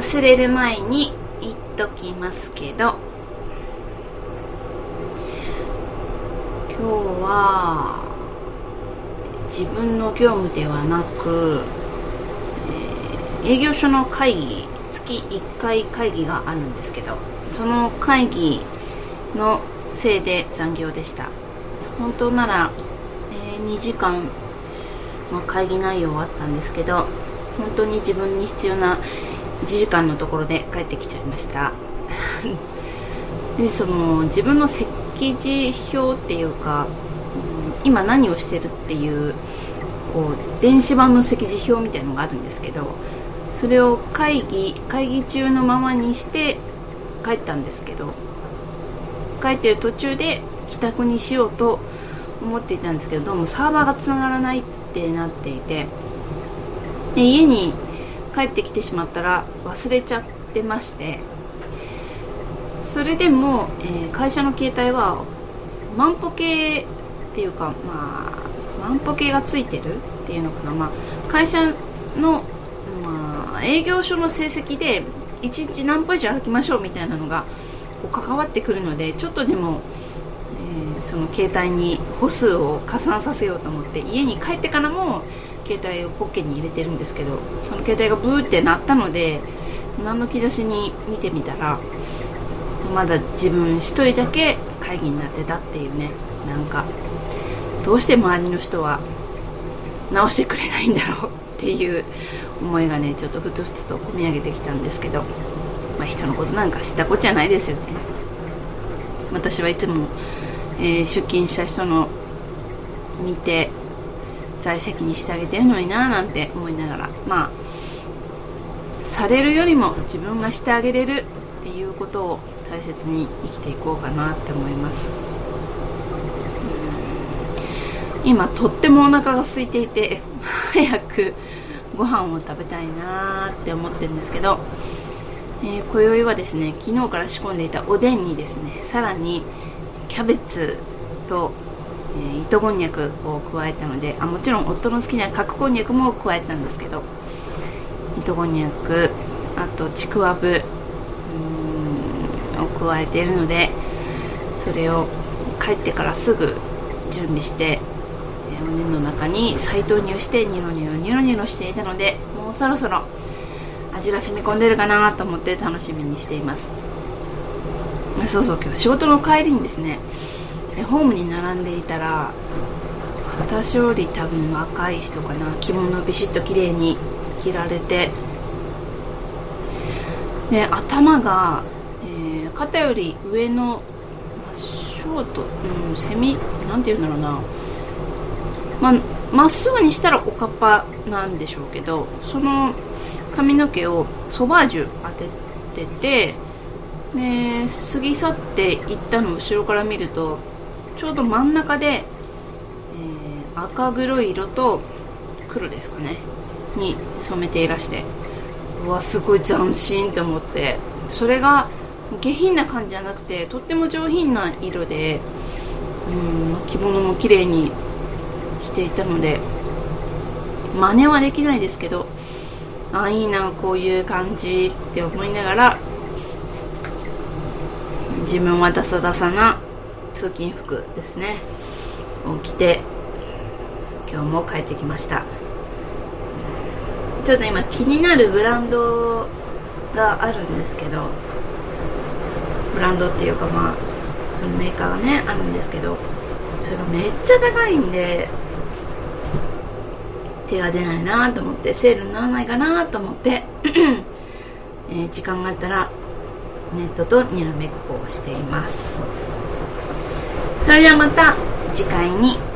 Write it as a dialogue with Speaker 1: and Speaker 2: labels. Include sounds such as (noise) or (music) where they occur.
Speaker 1: 忘れる前に言っときますけど。今日は自分の業務ではなく、えー営業所の会議月1回会議があるんですけどその会議のせいで残業でした。本当なら、えー2時間の会議内容はあったんですけど本当に自分に必要な1時間のところで帰ってきちゃいました。(laughs) でその自分の席次表っていうか、うん今何をしてるっていうこう電子版の席次表みたいのがあるんですけどそれを会議会議中のままにして帰ったんですけど帰ってる途中で帰宅にしようと思っていたんですけどどうもサーバーがつながらないってなっていてで家に帰ってきてしまったら忘れちゃってまして。それでも、えー会社の携帯は万歩計っていうかまあ万歩計がついてるっていうのかな、まあ、会社の、まあ、営業所の成績で1日何歩以上歩きましょうみたいなのがこう関わってくるのでちょっとでも、えーその携帯に歩数を加算させようと思って家に帰ってからも携帯をポッケに入れてるんですけどその携帯がブーって鳴ったので何の気出しに見てみたらまだ自分一人だけ会議になってたっていうねなんかどうして周りの人は直してくれないんだろうっていう思いがねちょっとふつふつと込み上げてきたんですけど、まあ、人のことなんか知ったこっちゃないですよね。私はいつも、えー出勤した人の見て在籍にしてあげてるのにななんて思いながら。まあされるよりも自分がしてあげれるっていうことを大切に生きていこうかなって思います。今とってもお腹が空いていて (laughs) 早くご飯を食べたいなーって思ってるんですけど、えー今宵はですね昨日から仕込んでいたおでんにですねさらにキャベツと、えー糸こんにゃくを加えたのであもちろん夫の好きな角こんにゃくも加えたんですけど糸こんにゃくあとちくわぶを加えているのでそれを帰ってからすぐ準備してえーおでんの中に再投入してニロニロニロニロしていたのでもうそろそろ味が染み込んでるかなと思って楽しみにしています。そうそう今日仕事の帰りにですねホームに並んでいたら私より多分若い人かな。着物ビシッと綺麗に着られて。で頭が、えー肩より上の、まあショート、うん、セミなんて言うんだろうな。まあまっすぐにしたらおかっぱなんでしょうけどその髪の毛をソバージュ当てててで過ぎ去っていったのを後ろから見るとちょうど真ん中で、えー赤黒い色と黒ですかね。に染めていらしてうわすごい斬新と思ってそれが下品な感じじゃなくてとっても上品な色でうん着物も綺麗に着ていたので真似はできないですけどあいいなこういう感じって思いながら自分はダサダサな通勤服ですね。を着て今日も帰ってきました。ちょっと今気になるブランドがあるんですけどブランドっていうかまあそのメーカーがねあるんですけどそれがめっちゃ高いんで手が出ないなと思ってセールにならないかなと思って、(clears throat) え時間があったらネットとにらめっこをしています。それではまた次回に。